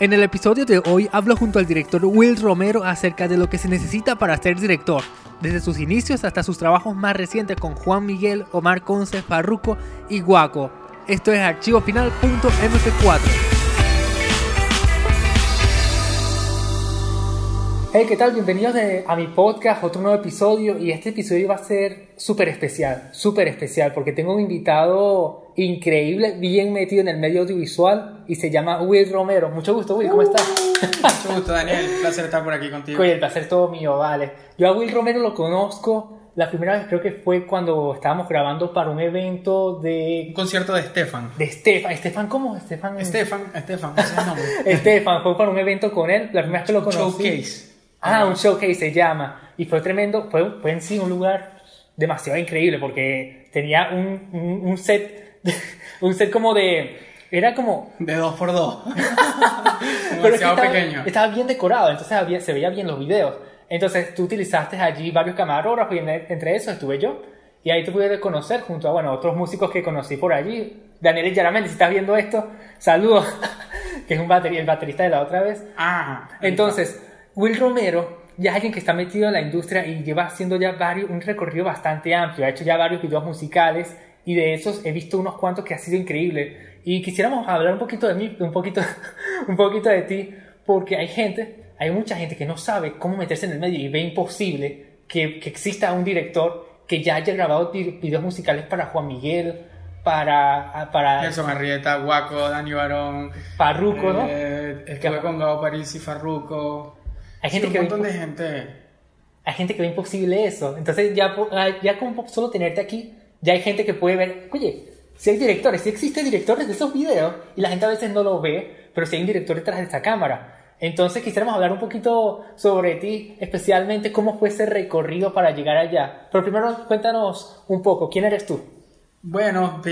En el episodio de hoy hablo junto al director Will Romero acerca de lo que se necesita para ser director, desde sus inicios hasta sus trabajos más recientes con Juan Miguel, Omar Conce, Farruco y Guaco. Esto es archivofinal.mp4. Hey, ¿qué tal? Bienvenidos de- a mi podcast, otro nuevo episodio. Y este episodio va a ser súper especial, súper especial, porque tengo un invitado increíble, bien metido en el medio audiovisual y se llama Will Romero. Mucho gusto, Will, ¿cómo estás? Mucho gusto, Daniel. Un placer estar por aquí contigo. Oye, el placer todo mío, vale. Yo a Will Romero lo conozco, la primera vez creo que fue cuando estábamos grabando para un evento de, Un concierto de Stefan. de Estefan. ¿Estefan cómo? Estefan. Stefan, Stefan, ese es el nombre. Estefan, fue para un evento con él, la primera vez que lo conocí. Showcase. Ah, un showcase se llama. Y fue tremendo, fue, fue en sí un lugar demasiado increíble porque tenía un, un, un set, un set como de... Era como... De dos por dos. pero es que Demasiado estaba, pequeño. estaba bien decorado, entonces había- se veía bien los videos. Entonces tú utilizaste allí varios camarógrafos y en- entre esos estuve yo. Y ahí te pude conocer junto a bueno, otros músicos que conocí por allí. Daniel Yaramendi, si estás viendo esto, saludos. que es un el baterista de la otra vez. Ah. Entonces, Will Romero ya es alguien que está metido en la industria y lleva haciendo ya varios, un recorrido bastante amplio. Ha hecho ya varios videos musicales y de esos he visto unos cuantos que ha sido increíble. Y quisiéramos hablar un poquito de mí, un poquito, un poquito de ti, porque hay gente, hay mucha gente que no sabe cómo meterse en el medio y ve imposible que, que exista un director que ya haya grabado vi- videos musicales para Juan Miguel, para, para Nelson Arrieta, Guaco, Dani Barón. Farruko, ¿no? Eh, estuve con Gabo París y Farruko. Hay Sí, gente un que ve montón impo- de gente. hay gente que ve imposible eso. Entonces ya, ah, ya como solo tenerte aquí, ya hay gente que puede ver, oye, si hay directores, si existen directores de esos videos y la gente a veces no lo ve, pero si hay un director detrás de esta cámara. Entonces quisiéramos hablar un poquito sobre ti, especialmente cómo fue ese recorrido para llegar allá. Pero primero cuéntanos un poco, ¿quién eres tú? Bueno,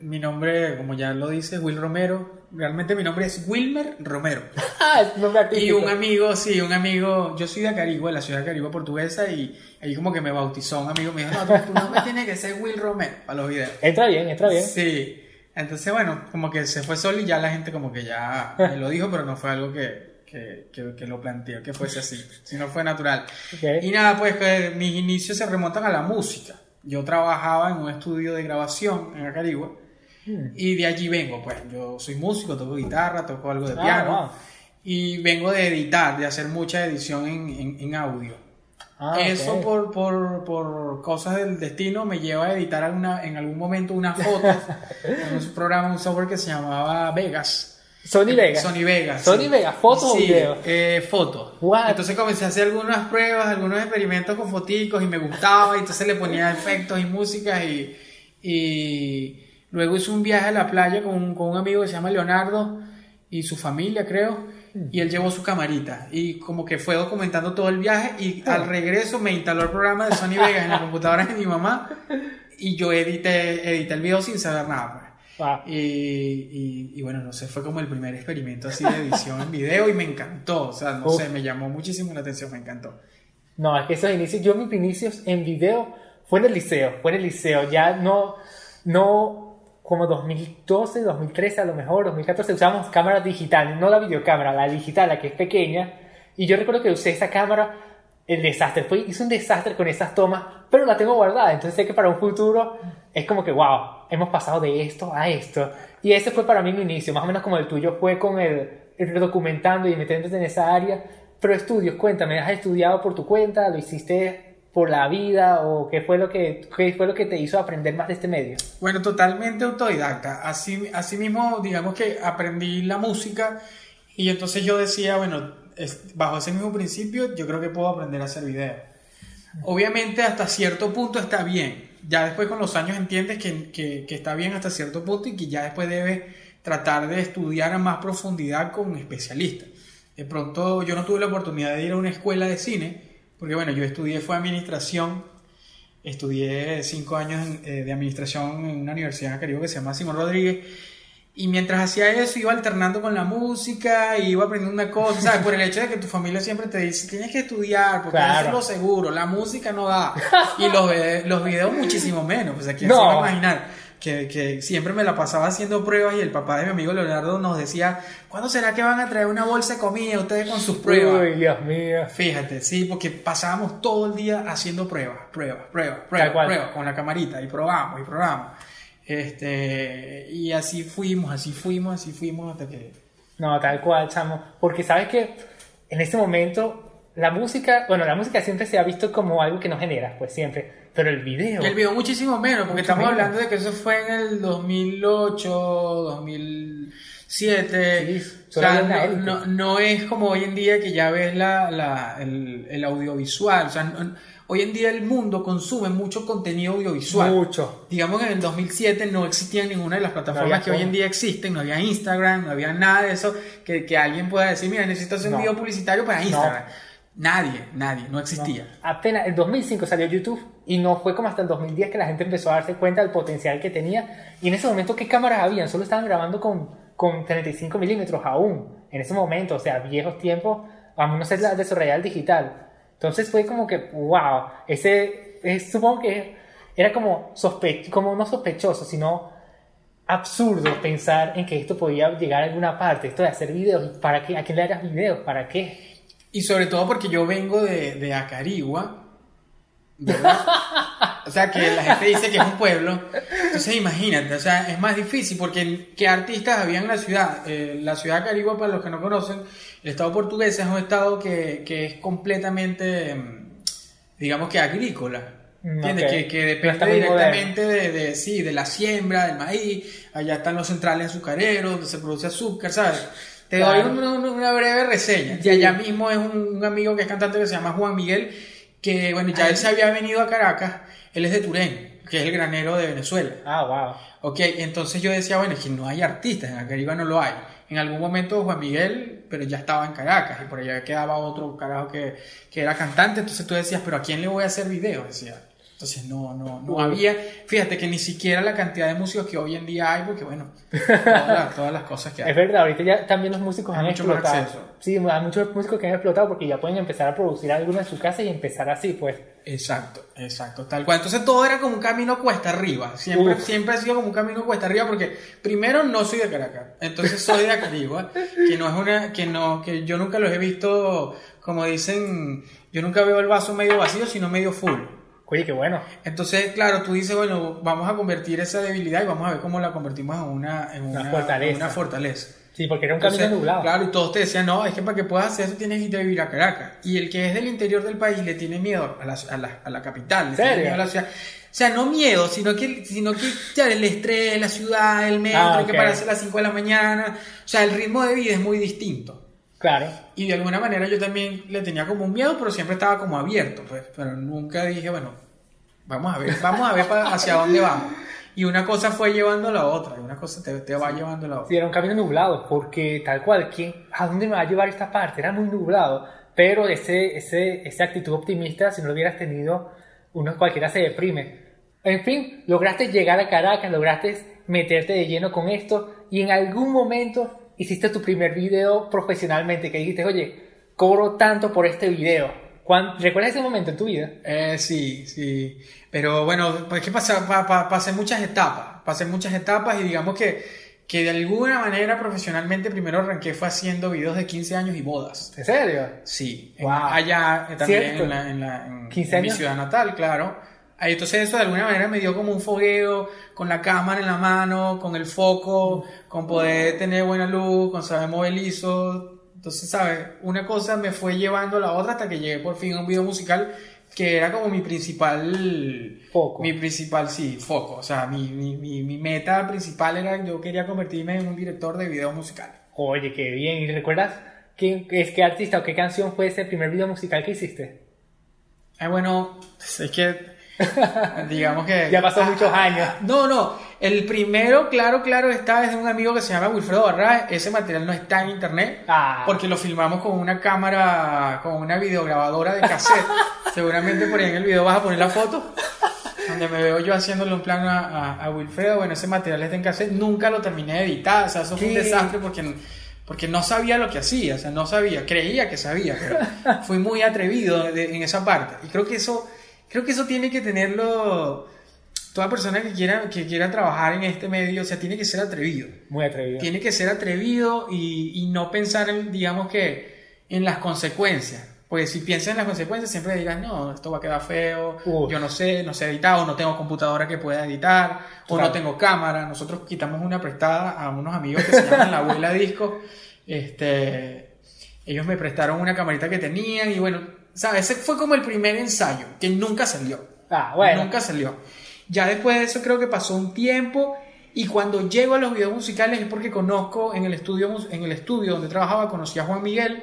mi nombre, como ya lo dice, Will Romero. Realmente mi nombre es Wilmer Romero. Ah, es nombre Y un amigo, sí, un amigo, yo soy de Acarigua, la ciudad de Acarigua portuguesa, y ahí como que me bautizó un amigo, me dijo, no, tu, nombre tiene que ser Will Romero para los videos. Entra bien, entra bien. Sí, entonces bueno, como que se fue solo y ya la gente como que ya me lo dijo, pero no fue algo que, que, que, que lo planteó, que fuese así, sino fue natural. Y nada, pues mis inicios se remontan a la música. Yo trabajaba en un estudio de grabación en Acarigua. Hmm. Y de allí vengo, pues yo soy músico, toco guitarra, toco algo de Ah, piano. wow. Y vengo de editar, de hacer mucha edición en, en, en audio. Ah, Eso por, por, por cosas del destino me lleva a editar alguna, en algún momento una foto en un programa, un software que se llamaba Vegas. Sony Vegas. Sony Vegas. Sony sí. Vegas, ¿fotos o videos? Eh, fotos. What? Entonces comencé a hacer algunas pruebas, algunos experimentos con foticos y me gustaba, y entonces le ponía efectos y música y, y luego hice un viaje a la playa con, un- con un amigo que se llama Leonardo y su familia creo, y él llevó su camarita y como que fue documentando todo el viaje y Ah. al regreso me instaló el programa de Sony Vegas en la computadora de mi mamá y yo edité, edité el video sin saber nada. Ah, Y, y- y bueno, no sé, fue como el primer experimento así de edición en video y me encantó, o sea, no Uf. sé, me llamó muchísimo la atención, me encantó. No, es que esos inicios, yo mis inicios en video fue en el liceo, fue en el liceo, ya no, no, como 2012, 2013 a lo mejor, 2014 usábamos cámaras digitales, no la videocámara, la digital, la que es pequeña, y yo recuerdo que usé esa cámara, el desastre, fue, hice un desastre con esas tomas, pero la tengo guardada, entonces sé que para un futuro es como que, wow, hemos pasado de esto a esto, y ese fue para mí mi inicio, más o menos como el tuyo fue con el, el documentando y metiéndote en esa área, pero estudios, cuéntame, ¿has estudiado por tu cuenta? ¿Lo hiciste por la vida? ¿O qué fue lo que, qué fue lo que te hizo aprender más de este medio? Bueno, totalmente autodidacta, así, así mismo, digamos que aprendí la música y entonces yo decía, bueno, es- bajo ese mismo principio, yo creo que puedo aprender a hacer video. Obviamente hasta cierto punto está bien, ya después con los años entiendes que, que- está bien hasta cierto punto y que ya después debes tratar de estudiar a más profundidad con especialistas. De pronto yo no tuve la oportunidad de ir a una escuela de cine, porque bueno, yo estudié fue administración, estudié cinco años eh, de administración en una universidad en Caribe que se llama Simón Rodríguez, y mientras hacía eso iba alternando con la música y iba aprendiendo una cosa, ¿sabes? Por el hecho de que tu familia siempre te dice, tienes que estudiar, porque Claro. eso es lo seguro, la música no da, y los, los videos muchísimo menos, pues aquí No. se va a imaginar. que, que siempre me la pasaba haciendo pruebas y el papá de mi amigo Leonardo nos decía, ¿cuándo será que van a traer una bolsa de comida ustedes con sus pruebas? Uy, Dios mío. Fíjate, sí, porque pasábamos todo el día haciendo pruebas, pruebas, pruebas, pruebas, pruebas, con la camarita y probamos y probamos. Este, y así fuimos, así fuimos, así fuimos hasta que... No, tal cual, chamo. Porque sabes que en este momento la música, bueno, la música siempre se ha visto como algo que no genera, pues siempre. Pero el video. El video muchísimo menos, porque Mucho estamos menos. hablando de que eso fue en el 2008, 2007. Sí, o sea, no, no, no es como hoy en día que ya ves la, la- el, el audiovisual. O sea, no- hoy en día el mundo consume mucho contenido audiovisual. Mucho. Digamos que en el 2007 no existía ninguna de las plataformas que hoy en día existen, no había Instagram, no había nada de eso, que, que alguien pueda decir, mira, necesito hacer un video publicitario para Instagram. Nadie, nadie, no existía. Apenas en 2005 salió YouTube y no fue como hasta el 2010 que la gente empezó a darse cuenta del potencial que tenía. Y en ese momento, ¿qué cámaras habían? Solo estaban grabando con, con 35 milímetros aún. En ese momento, o sea, viejos tiempos, aún no se desarrollaba el digital. Entonces fue como que, wow, ese, es- supongo que era como, sospe como no sospechoso, sino absurdo pensar en que esto podía llegar a alguna parte, esto de hacer videos. ¿Para qué? ¿A quién le hagas videos? ¿Para qué? Y sobre todo porque yo vengo de, de Acarigua, ¿verdad? O sea, que la gente dice que es un pueblo. Entonces, imagínate, o sea, es más difícil porque ¿qué artistas había en la ciudad? Eh, la ciudad de Acarigua, para los que no conocen, el estado portugués es un estado que, que es completamente, mm, digamos que agrícola. ¿Entiendes? Que, que depende directamente de, de, sí, de la siembra, del maíz. Allá están los centrales azucareros, donde se produce azúcar, ¿sabes? Te doy Claro. una, una- una breve reseña. Y allá mismo es un, un amigo que es cantante que se llama Juan Miguel, que bueno, ya él se había venido a Caracas, él es de Turén, que es el granero de Venezuela. Ah, wow. Ok, entonces yo decía, bueno, es que no hay artistas, en Acariba no lo hay. En algún momento Juan Miguel, pero ya estaba en Caracas y por allá quedaba otro carajo que, que era cantante, entonces tú decías, pero ¿a quién le voy a hacer video? Decía. Entonces no, no, no había, fíjate que ni siquiera la cantidad de músicos que hoy en día hay, porque bueno, todas las, todas las cosas que hay. Es verdad, ahorita ya también los músicos Hay han mucho más explotado. acceso. Sí, hay muchos músicos que han explotado porque ya pueden empezar a producir alguno en su casa y empezar así, pues. Exacto, exacto, tal cual. Entonces todo era como un camino cuesta arriba. Siempre, Uf. siempre ha sido como un camino cuesta arriba porque primero no soy de Caracas, entonces soy de Acarigua, que no es una, que no, que yo nunca los he visto, como dicen, yo nunca veo el vaso medio vacío, sino medio full. Oye, qué bueno. Entonces, claro, tú dices, bueno, vamos a convertir esa debilidad y vamos a ver cómo la convertimos en una, en Una una, fortaleza. en una fortaleza. Sí, porque era un Entonces, camino nublado. Claro, y todos te decían, no, es que para que puedas hacer eso tienes que irte a vivir a Caracas. Y el que es del interior del país le tiene miedo a la, a la, a la capital, le tiene ¿Serio? miedo a la ciudad. O sea, no miedo, sino que, sino que ya el estrés, la ciudad, el metro, Ah, hay que pararse a las 5 de la mañana. O sea, el ritmo de vida es muy distinto. Claro. Y de alguna manera yo también le tenía como un miedo, pero siempre estaba como abierto, pues. Pero nunca dije, bueno, vamos a ver, vamos a ver hacia dónde vamos. Y una cosa fue llevando a la otra, y una cosa te, te va llevando a la otra. Sí, era un camino nublado, porque tal cual, ¿quién, ¿a dónde me va a llevar esta parte? Era muy nublado. Pero ese, ese, esa actitud optimista, si no lo hubieras tenido, uno cualquiera se deprime. En fin, lograste llegar a Caracas, lograste meterte de lleno con esto y en algún momento hiciste tu primer video profesionalmente que dijiste, oye, cobro tanto por este video. ¿Cuán- ¿Recuerdas ese momento en tu vida? Eh, sí, sí. Pero bueno, pues que pasa, pa- pa- pasé muchas etapas. Pasé muchas etapas y digamos que, que de alguna manera profesionalmente primero arranqué fue haciendo videos de 15 años y bodas. ¿En serio? Sí, en- Wow. allá eh, también ¿Cierto? en, la, en, la- en- 15 en mi años. ciudad natal, claro. Ahí, Entonces eso de alguna manera me dio como un fogueo con la cámara en la mano, con el foco, con poder tener buena luz, con saber mover liso. Entonces, ¿sabes? Una cosa me fue llevando a la otra hasta que llegué por fin a un video musical que era como mi principal Foco. Mi principal, sí, foco. O sea, mi, mi, mi, mi meta principal era yo quería convertirme en un director de videos musicales. Oye, qué bien. ¿Y recuerdas quién, es, qué artista o qué canción fue ese primer video musical que hiciste? Ah, bueno, es que digamos que Ya pasó muchos años. No, no, el primero, claro, claro, está es de un amigo que se llama Wilfredo Barra. Ese material no está en internet Ah. porque lo filmamos con una cámara, con una videograbadora de cassette. Seguramente por ahí en el video vas a poner la foto donde me veo yo haciéndole un plano a, a- a Wilfredo. Bueno, ese material está en cassette. Nunca lo terminé de editar, o sea, eso fue un desastre porque porque no sabía lo que hacía, o sea, no sabía, creía que sabía, pero fui muy atrevido de- en esa parte. Y creo que eso, creo que eso tiene que tenerlo, toda persona que quiera, que quiera trabajar en este medio, o sea, tiene que ser atrevido. Muy atrevido. Tiene que ser atrevido y, y no pensar, en, digamos que, en las consecuencias. Porque si piensas en las consecuencias, siempre dirás, no, esto va a quedar feo, Uf. yo no sé, no sé editar, o no tengo computadora que pueda editar, o Claro. no tengo cámara. Nosotros quitamos una prestada a unos amigos que se llaman La Abuela Disco. Este, ellos me prestaron una camarita que tenían y bueno, ¿sabes? Ese fue como el primer ensayo, que nunca salió. Ah, bueno. Nunca salió. Ya después de eso creo que pasó un tiempo y cuando llego a los videos musicales es porque conozco en el estudio, en el estudio donde trabajaba, conocí a Juan Miguel.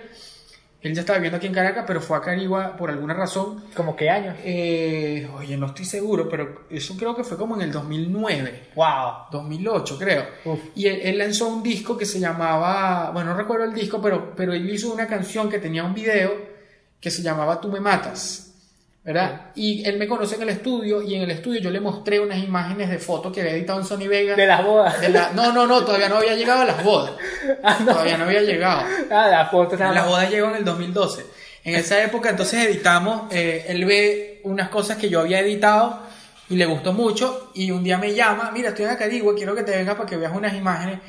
Él ya estaba viviendo aquí en Caracas, pero fue a Carigua por alguna razón. ¿Como qué años? Eh, oye, no estoy seguro, pero eso creo que fue como en el 2009. Wow. 2008 creo. Uf. Y él, él lanzó un disco que se llamaba, bueno, no recuerdo el disco, pero, pero él hizo una canción que tenía un video que se llamaba Tú me matas, ¿verdad? Y él me conoce en el estudio y en el estudio yo le mostré unas imágenes de fotos que había editado en Sony Vega. De las bodas. De la- no, no, no, todavía no había llegado a las bodas. Ah, no. Todavía no había llegado. Ah, las fotos Las bodas llegó en el 2012. En esa época entonces editamos, eh, él ve unas cosas que yo había editado y le gustó mucho y un día me llama, mira, estoy en Acarigua, quiero que te vengas para que veas unas imágenes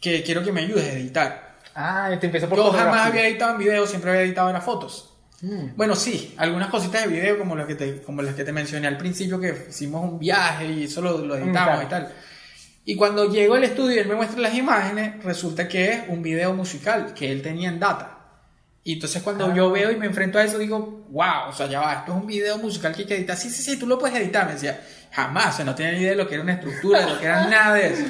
que quiero que me ayudes a editar. Ah, te empezó por Yo jamás había editado en video, siempre había editado en las fotos. Mm. Bueno, sí, algunas cositas de video como las que te, como las que te mencioné al principio que hicimos un viaje y eso lo, lo editamos claro. y tal. Y cuando llego al estudio y él me muestra las imágenes, resulta que es un video musical que él tenía en data. Y entonces cuando Ah. yo veo y me enfrento a eso, digo, wow, o sea, ya va, esto es un video musical que hay que editar. Sí, sí, sí, tú lo puedes editar. Me decía, jamás, o sea, no tenía ni idea de lo que era una estructura, de lo que era nada de eso.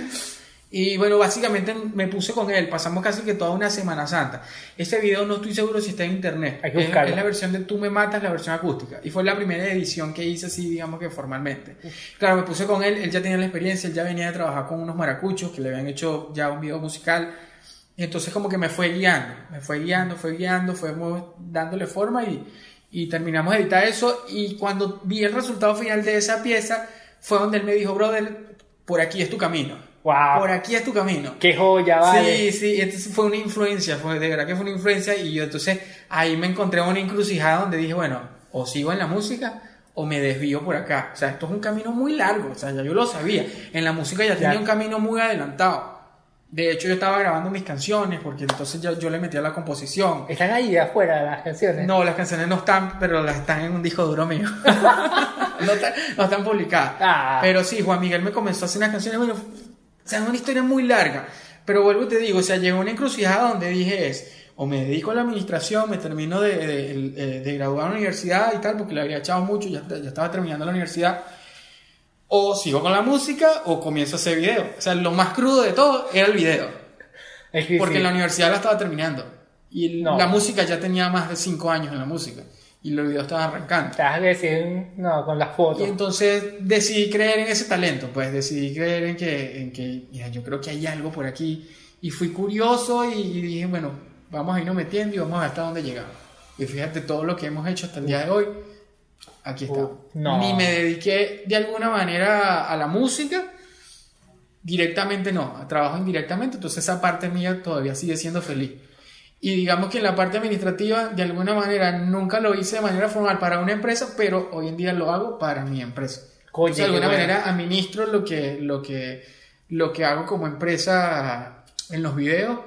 Y bueno, básicamente me puse con él, pasamos casi que toda una Semana Santa. Ese video no estoy seguro si está en internet. Hay que Es- buscarlo. es la versión de Tú me matas, la versión acústica. Y fue la primera edición que hice así, digamos que formalmente. Claro, me puse con él, él ya tenía la experiencia, él ya venía de trabajar con unos maracuchos que le habían hecho ya un video musical. Y entonces como que me fue guiando, me fue guiando, fue guiando, fuimos dándole forma y, y terminamos de editar eso. Y cuando vi el resultado final de esa pieza, fue donde él me dijo, brother, por aquí es tu camino. Wow. Por aquí es tu camino. Qué joya, vale. Sí, sí, entonces fue una influencia, fue de verdad que fue una influencia y yo entonces ahí me encontré en una encrucijada donde dije, bueno, o sigo en la música o me desvío por acá. O sea, esto es un camino muy largo, o sea, ya yo lo sabía. En la música ya tenía Ya. un camino muy adelantado. De hecho, yo estaba grabando mis canciones porque entonces yo, yo le metía la composición. Están ahí afuera las canciones. No, las canciones no están, pero las están en un disco duro mío. no, están, no están publicadas. Ah. Pero sí, Juan Miguel me comenzó a hacer unas canciones, bueno, o sea, es una historia muy larga. Pero vuelvo y te digo, o sea, llegó una encrucijada donde dije es, o me dedico a la administración, me termino de, de- de- de graduar en la universidad y tal, porque le había echado mucho, ya, ya estaba terminando la universidad. O sigo con la música o comienzo a hacer video. O sea, lo más crudo de todo era el video. Es que Porque sí. la universidad la estaba terminando. Y No. la música ya tenía más de 5 años en la música. Y los videos estaban arrancando. A decir, no, con las fotos. Y entonces decidí creer en ese talento, pues decidí creer en que, en que mira, yo creo que hay algo por aquí. Y fui curioso y, y dije, bueno, vamos a irnos metiendo y vamos a ver hasta dónde llegamos. Y fíjate todo lo que hemos hecho hasta el día de hoy. Aquí está. Uf, no. Ni me dediqué de alguna manera a la música. Directamente no, trabajo indirectamente, entonces esa parte mía todavía sigue siendo feliz. Y digamos que en la parte administrativa, de alguna manera, nunca lo hice de manera formal para una empresa, pero hoy en día lo hago para mi empresa. Oye, Entonces, de alguna bueno. manera administro lo que, lo, que, lo que hago como empresa en los videos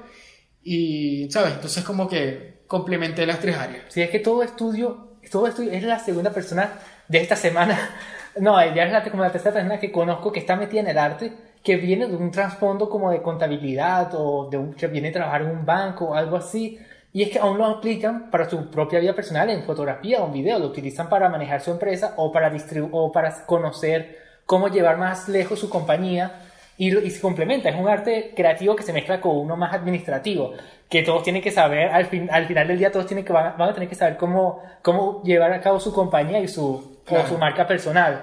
y, ¿sabes? Entonces como que complementé las tres áreas. Si es que todo estudio, todo estudio, es la segunda persona de esta semana, no, ya es la, como la tercera persona que conozco que está metida en el arte, que viene de un trasfondo como de contabilidad o de un, que viene a trabajar en un banco o algo así. Y es que aún lo aplican para su propia vida personal en fotografía o en video, lo utilizan para manejar su empresa o para, o para conocer cómo llevar más lejos su compañía y, y se complementa. Es un arte creativo que se mezcla con uno más administrativo, que todos tienen que saber, al, fin, al final del día todos tienen que, van, van a tener que saber cómo, cómo llevar a cabo su compañía y su, Claro. o su marca personal.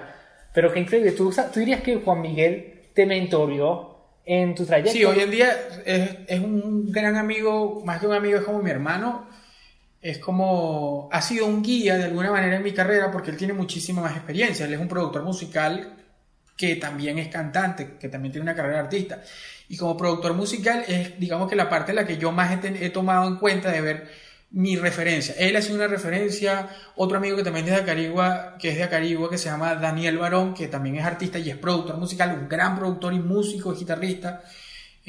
Pero qué increíble, ¿Tú, tú dirías que Juan Miguel te mentorió en tu trayecto. Sí, hoy en día es, un gran amigo, más que un amigo, es como mi hermano. Es como, ha sido un guía de alguna manera en mi carrera porque él tiene muchísima más experiencia. Él es un productor musical que también es cantante, que también tiene una carrera de artista. Y como productor musical es, digamos que la parte en la que yo más he tomado en cuenta de ver mi referencia. Él ha sido una referencia. Otro amigo que también es de Acarigua, que es de Acarigua, que se llama Daniel Barón, que también es artista y es productor musical, un gran productor y músico, guitarrista.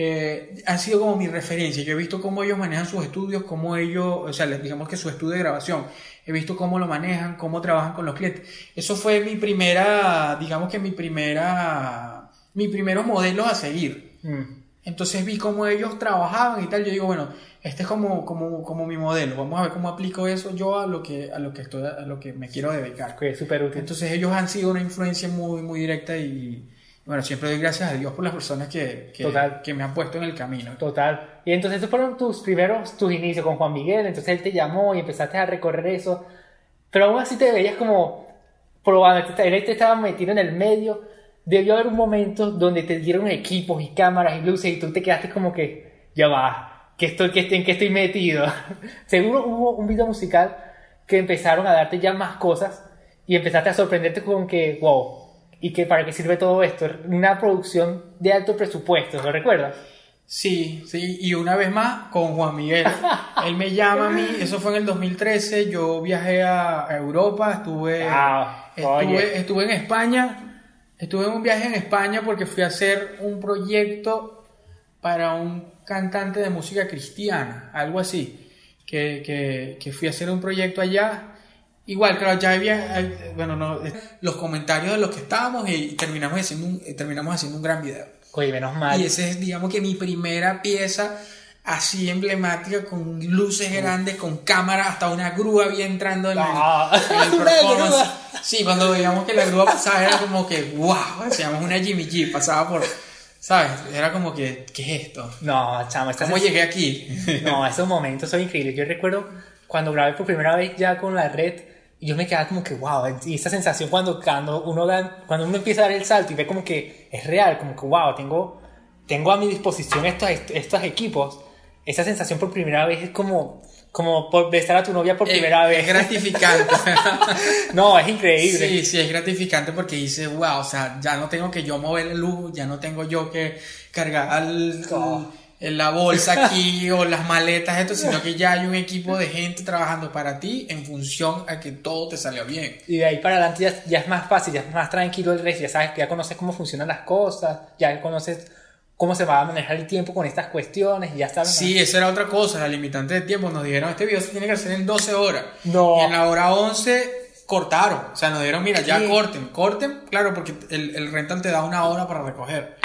Eh, sido como mi referencia. Yo he visto cómo ellos manejan sus estudios, cómo ellos, o sea, digamos que su estudio de grabación, he visto cómo lo manejan, cómo trabajan con los clientes. Eso fue mi primera, digamos que mi primera, mis primeros modelos a seguir. Mm. Entonces vi cómo ellos trabajaban y tal. Yo digo, bueno, este es como, como, como mi modelo. Vamos a ver cómo aplico eso yo a lo que, a lo que, estoy, a lo que me quiero dedicar. Que es súper útil. Entonces ellos han sido una influencia muy, muy directa y bueno, siempre doy gracias a Dios por las personas que, que, Total. que me han puesto en el camino. Total. Y entonces esos fueron tus primeros, tus inicios con Juan Miguel, entonces él te llamó y empezaste a recorrer eso, pero aún así te veías como probando, él te estaba metido en el medio, debió haber un momento donde te dieron equipos y cámaras y luces y tú te quedaste como que, ya va, que estoy, que, ¿en qué estoy metido? Seguro hubo un video musical que empezaron a darte ya más cosas y empezaste a sorprenderte con que, wow, ¿y que para qué sirve todo esto? Una producción de alto presupuesto, ¿lo recuerdas? Sí, sí, y una vez más con Juan Miguel. Él me llama a mí, eso fue en el 2013, yo viajé a Europa, estuve, Ah, estuve, estuve en España, estuve en un viaje en España porque fui a hacer un proyecto para un cantante de música cristiana, algo así, que, que, que fui a hacer un proyecto allá. Igual, claro, ya había, bueno, no, los comentarios de los que estábamos y terminamos haciendo un, terminamos haciendo un gran video. Oye, menos mal. Y esa es, digamos que mi primera pieza así emblemática, con luces grandes, con cámara, hasta una grúa había entrando en, el- Ah, en el performance. Sí, cuando veíamos que la grúa pasaba era como que, wow, decíamos una Jimmy G, pasaba por, ¿sabes? Era como que, ¿qué es esto? No, chamo, ¿Cómo llegué aquí? No, esos momentos son increíbles. Yo recuerdo cuando grabé por primera vez ya con la red, y yo me quedaba como que, wow, y esa sensación cuando, cuando, uno da, cuando uno empieza a dar el salto y ve como que es real, como que, wow, tengo, tengo a mi disposición estos, estos equipos, esa sensación por primera vez es como, como por besar a tu novia por primera es, vez. es gratificante. no, es increíble. Sí, sí, es gratificante porque dice, wow, o sea, ya no tengo que yo mover el luz, ya no tengo yo que cargar No. el- la bolsa aquí o las maletas, esto, sino que ya hay un equipo de gente trabajando para ti en función a que todo te salió bien. Y de ahí para adelante ya, ya es más fácil, ya es más tranquilo el resto, ya sabes, ya conoces cómo funcionan las cosas, ya conoces cómo se va a manejar el tiempo con estas cuestiones, ya sabes. Sí, esa era otra cosa, la limitante de tiempo. Nos dijeron, este video se tiene que hacer en 12 horas. No. Y en la hora 11 cortaron. O sea, nos dijeron, mira, ya corten, corten, claro, porque el, el rental te da una hora para recoger.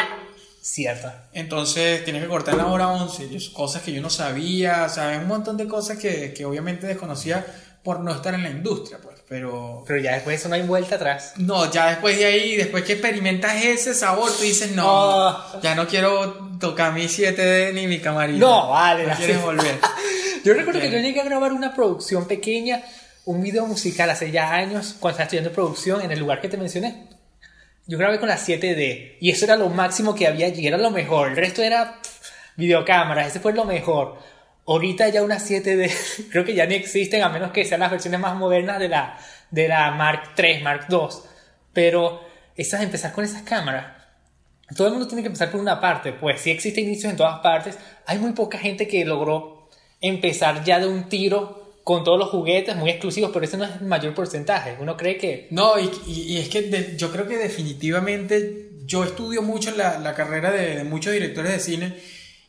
Cierto. Entonces tienes que cortar en la hora 11, y es cosas que yo no sabía, sabes, un montón de cosas que, que obviamente desconocía por no estar en la industria, pues, pero Pero ya después de eso no hay vuelta atrás. no, ya después de ahí, después que experimentas ese sabor, tú dices, no, Oh. ya no quiero tocar mi 7D ni mi camarita. No, vale, no quieres volver. Yo recuerdo que yo llegué a grabar una producción pequeña, un video musical hace ya años, cuando estaba estudiando producción en el lugar que te mencioné. Yo grabé con la 7D y eso era lo máximo que había allí, era lo mejor. El resto era videocámaras, ese fue lo mejor. Ahorita ya una 7D creo que ya ni existen a menos que sean las versiones más modernas de la, de la Mark III, Mark II. Pero esas empezar con esas cámaras todo el mundo tiene que empezar por una parte, pues sí existe inicios en todas partes. Hay muy poca gente que logró empezar ya de un tiro con todos los juguetes muy exclusivos, pero ese no es el mayor porcentaje. Uno cree que No, y, y- y es que de- yo creo que definitivamente yo estudio mucho la, la carrera de, de muchos directores de cine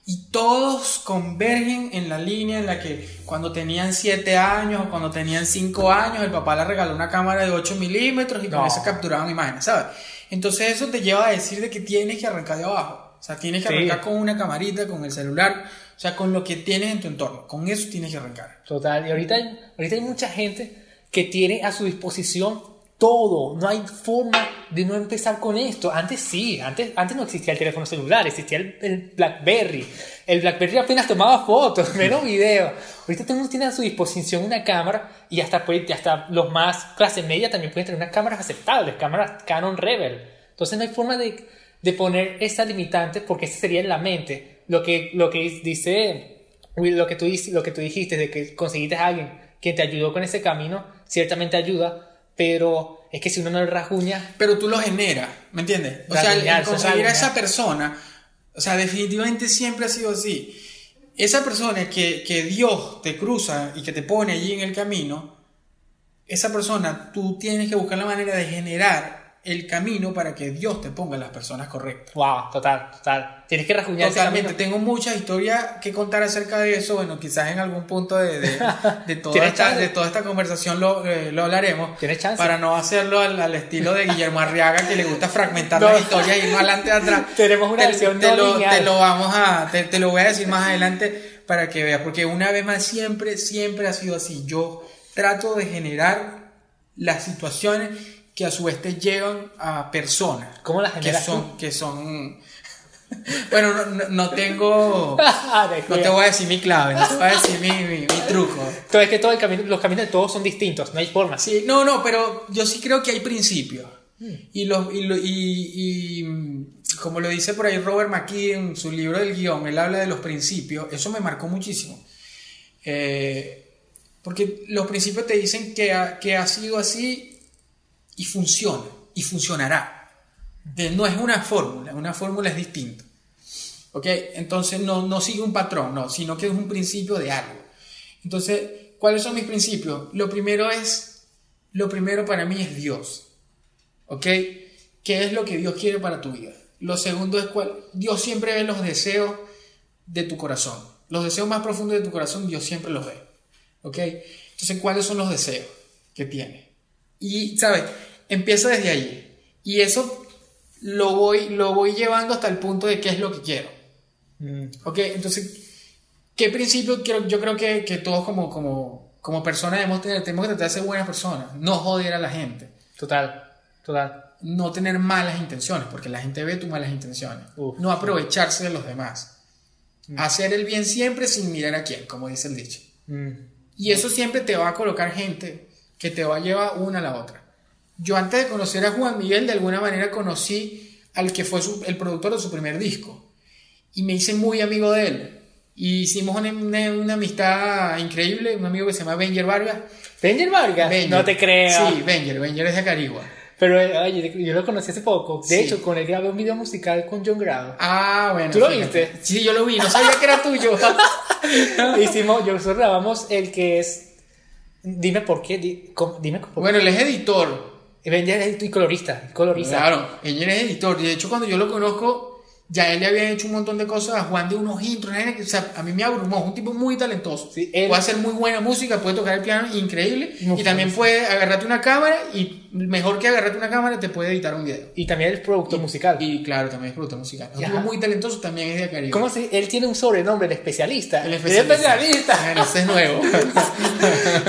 y todos convergen en la línea en la que cuando tenían 7 años o cuando tenían 5 años el papá le regaló una cámara de 8 milímetros y con No. eso capturaban imágenes, ¿sabes? Entonces eso te lleva a decir de que tienes que arrancar de abajo. O sea, tienes que Sí. arrancar con una camarita, con el celular, o sea, con lo que tienes en tu entorno. Con eso tienes que arrancar. Total, y ahorita hay, ahorita hay mucha gente que tiene a su disposición todo, no hay forma de no empezar con esto. Antes sí, antes, antes no existía el teléfono celular, existía el, Blackberry. El Blackberry apenas tomaba fotos, menos video. Ahorita todo el a su disposición una cámara y hasta, hasta los más clase media también pueden tener unas cámaras aceptables, cámaras Canon Rebel. Entonces no hay forma de, de poner esa limitante porque ese sería en la mente. Lo que, lo que dice lo que, tú, lo que tú dijiste de que conseguiste a alguien que te ayudó con ese camino, ciertamente ayuda, pero es que si uno no le rasguña, pero tú lo generas, ¿me entiendes? O sea, el, conseguir a esa persona, o sea, definitivamente siempre ha sido así. esa persona que, que Dios te cruza y que te pone allí en el camino, esa persona tú tienes que buscar la manera de generar el camino para que Dios te ponga las personas correctas. Wow, total, total. Tienes que rasguñar Totalmente, tengo muchas historias que contar acerca de eso. Bueno, quizás en algún punto de, de, de toda, ¿Tienes esta, de toda esta conversación lo, eh, lo hablaremos. ¿Tienes chance? Para no hacerlo al, al estilo de Guillermo Arriaga, que le gusta fragmentar No. las historias y ir más adelante atrás. Tenemos una te, versión te no lineal. te lo vamos a, te, te lo voy a decir más adelante para que veas, porque una vez más siempre, siempre ha sido así. Yo trato de generar las situaciones que a su vez te llevan a personas ¿Cómo las que generas son, que son bueno, no, no- no tengo. Ah, No te voy a decir mi clave, no te voy a decir mi, mi, mi truco. Todo es que todo el camino, los caminos de todos son distintos, no hay forma. Sí, no, no, pero yo sí creo que hay principios. Hmm. Y, los, y, lo- y- y, mm, como lo dice por ahí Robert McKee en su libro del guion, él habla de los principios. Eso me marcó muchísimo. Eh, porque los principios te dicen que ha, que ha sido así y funciona, y funcionará. No es una fórmula, una fórmula es distinta. ¿Ok? Entonces no, no sigue un patrón, no, sino que es un principio de algo. Entonces, ¿cuáles son mis principios? Lo primero es, lo primero para mí es Dios. ¿Ok? ¿Qué es lo que Dios quiere para tu vida? Lo segundo es cuál, Dios siempre ve los deseos de tu corazón. Los deseos más profundos de tu corazón, Dios siempre los ve. ¿Ok? Entonces, ¿cuáles son los deseos que tiene? Y, ¿sabes? Empieza desde allí. Y eso lo voy, lo voy llevando hasta el punto de qué es lo que quiero. Mm, Ok, entonces, ¿qué principio quiero, yo creo que, que todos como, como, como personas debemos tener? Tenemos que tratar de ser buenas personas, no joder a la gente, total, total. no tener malas intenciones, porque la gente ve tus malas intenciones, Uf, no aprovecharse de los demás, Mm. hacer el bien siempre sin mirar a quién, como dice el dicho. Mm, Y eso siempre te va a colocar gente que te va a llevar una a la otra. Yo antes de conocer a Juan Miguel, de alguna manera conocí al que fue su- el productor de su primer disco. Y me hice muy amigo de él. Y hicimos una, una- una amistad increíble, un amigo que se llama Benjer Vargas. Benjer Vargas, Benjer. no te creo. Sí, Benjer, Benjer es de Carigua. Pero eh, oye, yo lo conocí hace poco. De Sí. hecho, con él grabé un video musical con John Grado. Ah, bueno. ¿Tú lo fíjate. viste? Sí, yo lo vi, no sabía que era tuyo. Hicimos, nosotros grabamos el que es. Dime por qué. di- com- dime por qué. bueno, él es editor. Benjer es y colorista. colorista. Claro, Benjer es editor. De hecho, cuando yo lo conozco, ya él le había hecho un montón de cosas a Juan de unos intros. o sea, a mí me abrumó. Es un tipo muy talentoso. Sí, él- Puede hacer muy buena música, puede tocar el piano increíble. Y también puede agarrarte una cámara y mejor que agarrarte una cámara te puede editar un video. Y también el productor musical. Y claro, también es productor musical. Es un tipo muy talentoso, también es de Caribe. ¿Cómo se, él tiene un sobrenombre, el especialista. El especialista. Bueno, ese es nuevo.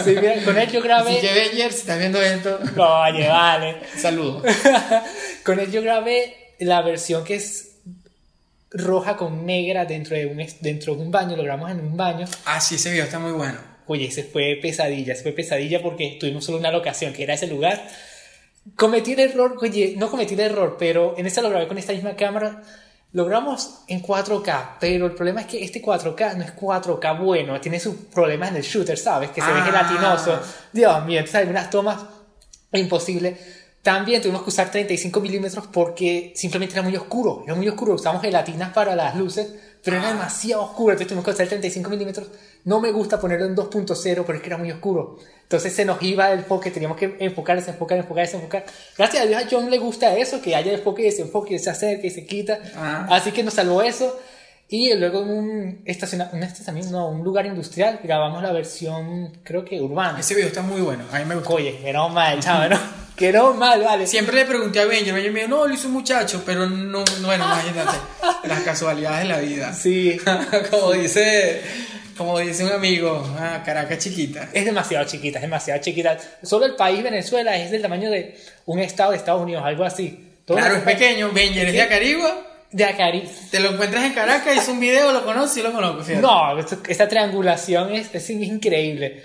Sí, mira, con él yo grabé. Que Benjer, si estás viendo esto, Oye, vale. saludos. con él yo grabé la versión que es roja con negra dentro de un, dentro de un baño. Lo grabamos en un baño. Ah, sí, ese video está muy bueno. Oye, ese fue pesadilla, ese fue pesadilla porque tuvimos solo una locación, que era ese lugar. Cometí el error, oye, no cometí el error, pero en esa lo grabé con esta misma cámara. Lo grabamos en 4K, pero el problema es que este 4K no es 4K bueno, tiene sus problemas en el shooter, ¿sabes? Que se ve Ah. gelatinoso. Dios mío, entonces hay unas tomas imposibles. También tuvimos que usar 35 milímetros porque simplemente era muy oscuro, era muy oscuro. Usamos gelatinas para las luces, pero era demasiado oscuro, entonces tuvimos que usar 35 milímetros. No me gusta ponerlo en 2.0, pero es que era muy oscuro. Entonces se nos iba el enfoque, teníamos que enfocar, desenfocar, enfocar, desenfocar. Gracias a Dios a John le gusta eso, que haya enfoque desenfoque, se acerca y se quita. Ah. Así que nos salvó eso. Y luego en un, estaciona, un estacionamiento, no, un lugar industrial, grabamos la versión, creo que urbana. Ese video está muy bueno. A mí me gustó. Oye, que no mal, chaval, ¿no? Que no mal, vale. Siempre le pregunté a Benjer, Benjer me dijo, no, lo hizo un muchacho, pero no, no, bueno, imagínate, las casualidades de la vida. Sí, como dice, como dice un amigo, ah, Caracas chiquita. es demasiado chiquita, es demasiado chiquita. Solo el país Venezuela es del tamaño de un estado de Estados Unidos, algo así. Todo Claro, es pequeño, Benjer es de Acarigua, De Acari. te lo encuentras en Caracas, hizo un video, lo conoces, sí lo conozco, fíjate. No, esto- esta triangulación es, es increíble.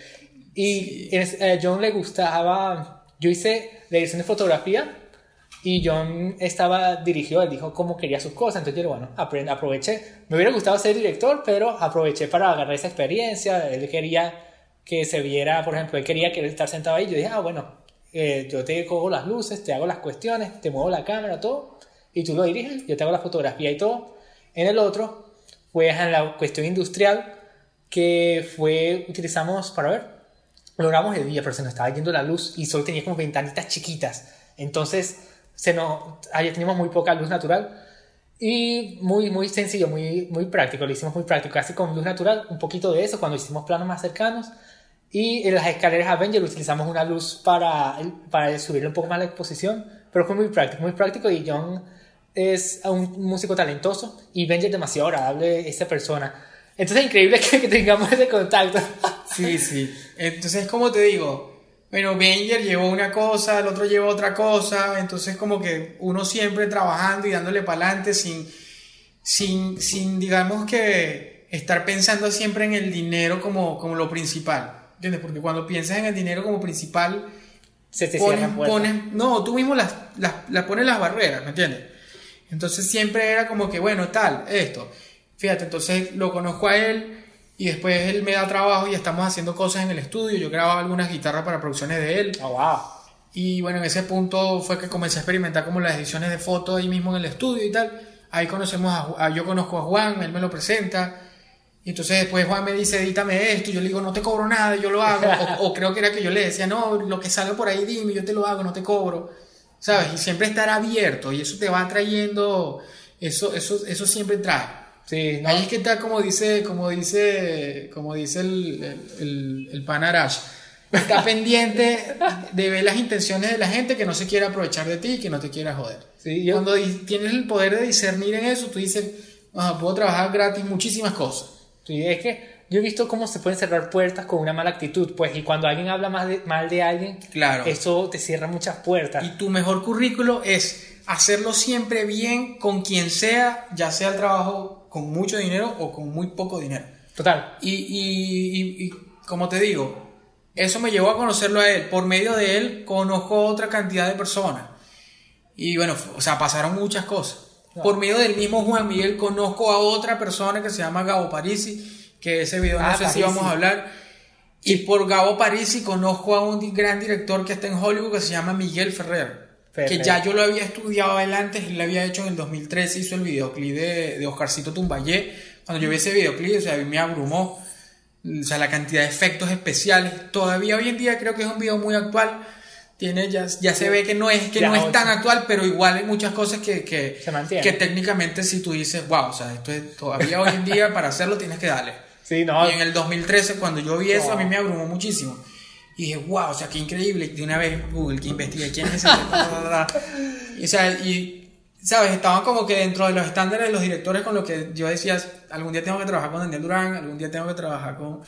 Y es- eh, John le gustaba. Yo hice la edición de fotografía y John estaba dirigido, él dijo cómo quería sus cosas. Entonces yo, bueno, apre- aproveché. Me hubiera gustado ser director, pero aproveché para agarrar esa experiencia. Él quería que se viera, por ejemplo, él quería que estar sentado ahí. Yo dije, ah, bueno, eh, yo te cojo las luces, te hago las cuestiones, te muevo la cámara, todo, y tú lo diriges, yo te hago la fotografía y todo. En el otro, fue en la cuestión industrial, que fue, utilizamos, para ver, logramos el día, pero se nos estaba yendo la luz y solo tenía como ventanitas chiquitas. Entonces, se nos, ahí teníamos muy poca luz natural. Y muy, muy sencillo, muy, muy práctico, lo hicimos muy práctico, casi con luz natural, un poquito de eso cuando hicimos planos más cercanos. Y en las escaleras Avenger utilizamos una luz para, para subirle un poco más la exposición, pero fue muy práctico, muy práctico y John es un músico talentoso y Benji es demasiado agradable esa persona. Entonces es increíble que, tengamos ese contacto. Sí, sí. Entonces, como te digo, bueno, Benjer llevó una cosa, el otro llevó otra cosa, entonces como que uno siempre trabajando y dándole para adelante sin, sin, sin, digamos que estar pensando siempre en el dinero como, como lo principal, ¿entiendes? Porque cuando piensas en el dinero como principal, se te pones, no, tú mismo las, las, las pones las barreras, ¿me entiendes? Entonces siempre era como que, bueno, tal, esto. Fíjate, entonces lo conozco a él y después él me da trabajo y estamos haciendo cosas en el estudio. Yo grababa algunas guitarras para producciones de él. Oh, wow. Y bueno, en ese punto fue que comencé a experimentar como las ediciones de fotos ahí mismo en el estudio y tal. Ahí conocemos a, yo conozco a Juan, él me lo presenta. Y entonces después Juan me dice, edítame esto. Y yo le digo, no te cobro nada, yo lo hago. o, o, creo que era que yo le decía, no, lo que salga por ahí, dime, yo te lo hago, no te cobro. ¿sabes? Y siempre estar abierto y eso te va trayendo, eso, eso, eso siempre trae. Sí, Ahí es que está como dice, como dice, como dice el, el, el, Panarash. Está pendiente de ver las intenciones de la gente que no se quiere aprovechar de ti y que no te quiera joder. Sí, yo... Cuando tienes el poder de discernir en eso, tú dices, puedo trabajar gratis muchísimas cosas. Sí, es que yo he visto cómo se pueden cerrar puertas con una mala actitud, pues, y cuando alguien habla más mal de alguien, claro. eso te cierra muchas puertas. Y tu mejor currículo es hacerlo siempre bien con quien sea, ya sea el trabajo con mucho dinero o con muy poco dinero. Total. Y, y, y, como te digo, eso me llevó a conocerlo a él. Por medio de él conozco otra cantidad de personas. Y bueno, o sea, pasaron muchas cosas. Por medio del mismo Juan Miguel conozco a otra persona que se llama Gabo Parisi que ese video no ah, sé si vamos a hablar. Y por Gabo Parisi conozco a un gran director que está en Hollywood que se llama Miguel Ferrer. Que ya yo lo había estudiado él antes, él lo había hecho en el 2013, hizo el videoclip de, de Oscarcito Tumbayé. Cuando yo vi ese videoclip, o sea, a mí me abrumó. O sea, la cantidad de efectos especiales. Todavía hoy en día creo que es un video muy actual. Tiene, ya, ya se ve que no es, que no es tan actual, pero igual hay muchas cosas que, que, que técnicamente si tú dices, wow, o sea, esto es, todavía hoy en día para hacerlo tienes que darle. Y en el 2013, cuando yo vi eso, a mí me abrumó muchísimo. Y dije, wow, o sea, qué increíble. De una vez Google, que investigue quién es ese. y, o sea, y, ¿sabes? Estaban como que dentro de los estándares de los directores con lo que yo decía, algún día tengo que trabajar con Daniel Durán, algún día tengo que trabajar con,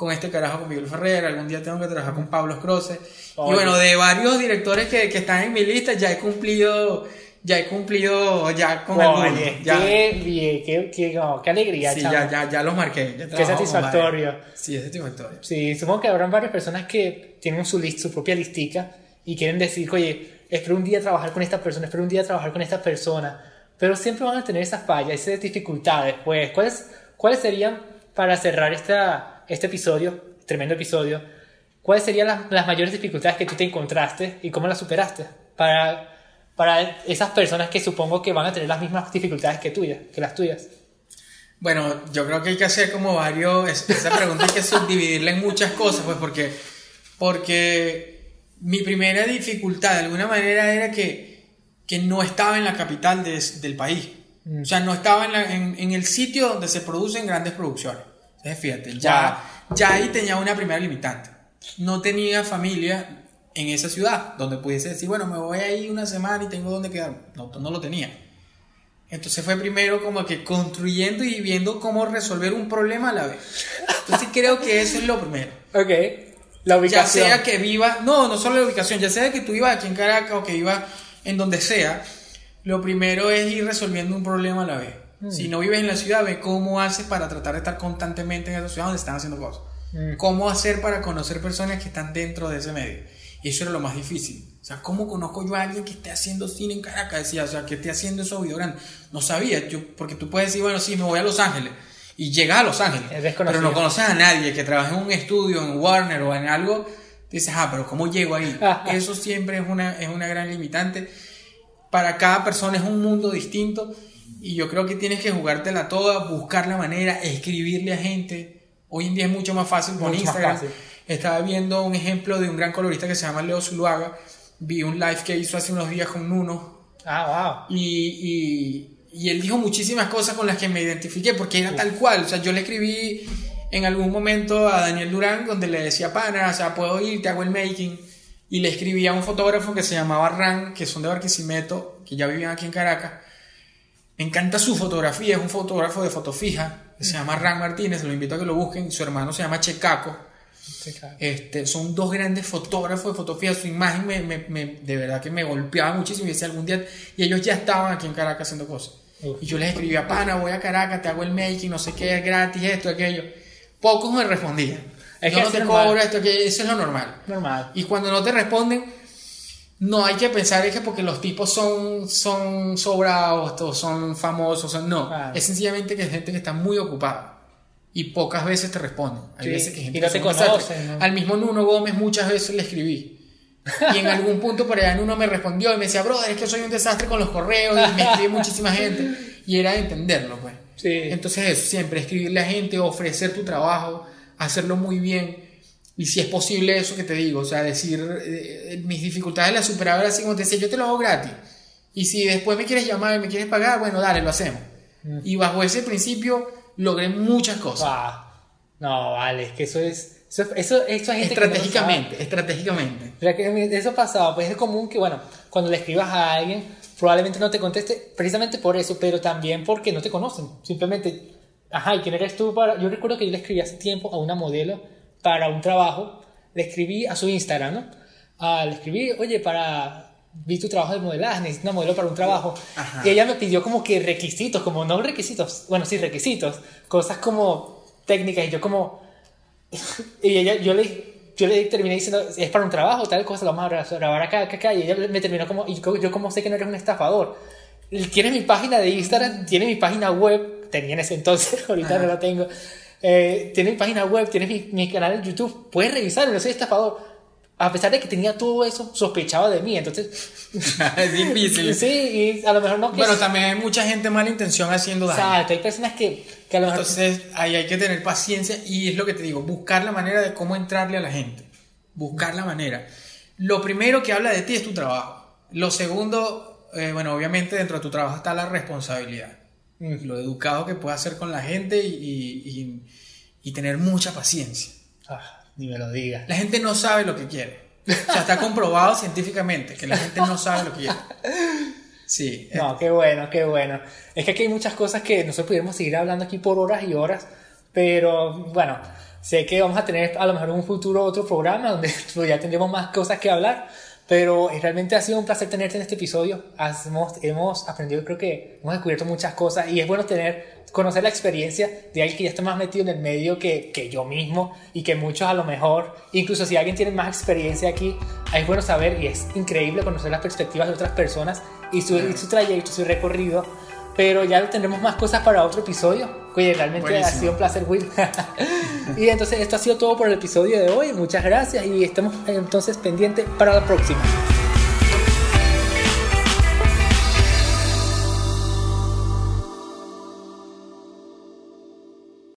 con este carajo, con Miguel Ferrer, algún día tengo que trabajar con Pablo Scroce. Y bueno, de varios directores que, que están en mi lista, ya he cumplido ya he cumplido ya con Oye, ya. Qué bien, qué, qué, qué alegría. Sí, ya, ya, ya los marqué. qué satisfactorio. Sí, es satisfactorio. Sí, supongo que habrán varias personas que tienen su, list, su propia listica y quieren decir, oye, espero un día trabajar con esta persona, espero un día trabajar con esta persona. Pero siempre van a tener esas fallas, esas dificultades. Pues, ¿cuáles, cuáles serían, para cerrar esta, este episodio, tremendo episodio, cuáles serían las, las mayores dificultades que tú te encontraste y cómo las superaste? Para para esas personas que supongo que van a tener las mismas dificultades que tuyas, que las tuyas? Bueno, yo creo que hay que hacer como varios, esa pregunta hay que subdividirla en muchas cosas, pues porque, porque mi primera dificultad de alguna manera era que, que no estaba en la capital del país. Mm. O sea, no estaba en, en, el sitio donde se producen grandes producciones. Entonces, fíjate, ya, ya ahí tenía una primera limitante. No tenía familia, en esa ciudad, donde pudiese decir, bueno, me voy ahí una semana y tengo donde quedar. No, no lo tenía. Entonces fue primero como que construyendo y viendo cómo resolver un problema a la vez. Entonces creo que eso es lo primero. Ok. La ubicación. Ya sea que viva, no, no solo la ubicación, ya sea que tú vivas aquí en Caracas o que vivas en donde sea, lo primero es ir resolviendo un problema a la vez. Mm. Si no vives en la ciudad, ve cómo haces para tratar de estar constantemente en esa ciudad donde están haciendo cosas. Mm. Cómo hacer para conocer personas que están dentro de ese medio. Y eso era lo más difícil. O sea, ¿cómo conozco yo a alguien que esté haciendo cine en Caracas? Decía, o sea, que esté haciendo eso video grande. No sabía, yo, porque tú puedes decir, bueno, sí, me voy a Los Ángeles. Y llegas a Los Ángeles. Pero no conoces a nadie que trabaje en un estudio, en Warner o en algo. Dices, ah, pero ¿cómo llego ahí? eso siempre es una, es una gran limitante. Para cada persona es un mundo distinto. Y yo creo que tienes que jugártela toda, buscar la manera, escribirle a gente. Hoy en día es mucho más fácil más Instagram. fácil. Estaba viendo un ejemplo de un gran colorista que se llama Leo Zuluaga. Vi un live que hizo hace unos días con Nuno. Ah, Y, y, y él dijo muchísimas cosas con las que me identifiqué, porque era tal cual. O sea, yo le escribí en algún momento a Daniel Durán, donde le decía, pana, o sea, puedo ir, te hago el making. Y le escribí a un fotógrafo que se llamaba Ran, que son de Barquisimeto, que ya vivían aquí en Caracas. Me encanta su fotografía, es un fotógrafo de foto fija, se llama Ran Martínez, lo invito a que lo busquen. Su hermano se llama Checaco. Este, son dos grandes fotógrafos de fotografía. Su imagen me, me- me- de verdad que me golpeaba muchísimo. Y decía algún día, y ellos ya estaban aquí en Caracas haciendo cosas. Uf. Y yo les escribía, pana, voy a Caracas, te hago el making, no sé qué, es gratis, esto, aquello. Pocos me respondían. Es yo que no te normal. cobro esto, aquello, eso es lo normal. Normal. Y cuando no te responden, no hay que pensar es que porque los tipos son, son sobrados, o son famosos, son, no. Claro. Es sencillamente que es gente que está muy ocupada. Y pocas veces te responden. Hay Sí, veces que gente y no que te ¿no? Al mismo Nuno Gómez muchas veces le escribí. Y en algún punto por allá Nuno me respondió y me decía, brother, es que soy un desastre con los correos y me escribe muchísima gente. Y era entenderlo, pues. Sí. Entonces eso, siempre escribirle a gente, ofrecer tu trabajo, hacerlo muy bien. Y si es posible eso que te digo, o sea, decir, eh, mis dificultades las superaba así como te decía, yo te lo hago gratis. Y si después me quieres llamar y me quieres pagar, bueno, dale, lo hacemos. Y bajo ese principio logré muchas cosas. No, vale, es que eso es. Eso, eso, eso hay gente que estratégicamente, estratégicamente. que eso pasaba, pues es común que, bueno, cuando le escribas a alguien, probablemente no te conteste precisamente por eso, pero también porque no te conocen. Simplemente, ajá, ¿y quién eres tú para.? Yo recuerdo que yo le escribí hace tiempo a una modelo para un trabajo, le escribí a su Instagram, ¿no? Ah, le escribí, oye, para. Vi tu trabajo de modelaje, necesito una modelo para un trabajo. Ajá. Y ella me pidió como que requisitos, como no requisitos, bueno, sí, requisitos, cosas como técnicas, y yo como. Y ella, yo le, yo le terminé diciendo, es para un trabajo, tal cosa, lo vamos a grabar acá, acá, acá. Y ella me terminó como, y yo, yo como sé que no eres un estafador. Tienes mi página de Instagram, tiene mi página web, tenía en ese entonces, ahorita no la tengo. Eh, tiene mi página web, tiene mi, mi canal en YouTube, puedes revisarlo, no soy estafador. A pesar de que tenía todo eso, sospechaba de mí, entonces... es difícil. Sí, y a lo mejor no... Bueno, también hay mucha gente mala intención haciendo daño. Exacto, hay personas que, que a lo mejor... Entonces ahí hay que tener paciencia y es lo que te digo, buscar la manera de cómo entrarle a la gente. Buscar la manera. Lo primero que habla de ti es tu trabajo. Lo segundo, eh, bueno, obviamente dentro de tu trabajo está la responsabilidad. Mm. Lo educado que puedes hacer con la gente y, y- y tener mucha paciencia. Ah, ni me lo digas. La gente no sabe lo que quiere. O sea, está comprobado científicamente que la gente no sabe lo que quiere. Sí. eh, No, qué bueno, qué bueno. Es que aquí hay muchas cosas que nosotros pudiéramos seguir hablando aquí por horas y horas, pero bueno, sé que vamos a tener a lo mejor en un futuro otro programa donde ya tendremos más cosas que hablar, pero realmente ha sido un placer tenerte en este episodio. Hemos, hemos aprendido, creo que hemos descubierto muchas cosas y es bueno tener, conocer la experiencia de alguien que ya está más metido en el medio que, que yo mismo y que muchos a lo mejor, incluso si alguien tiene más experiencia aquí, es bueno saber y es increíble conocer las perspectivas de otras personas y su, y su trayecto, su recorrido. Pero ya tendremos más cosas para otro episodio. Oye, realmente ha sido un placer, Will. y entonces esto ha sido todo por el episodio de hoy. Muchas gracias y estamos entonces pendientes para la próxima.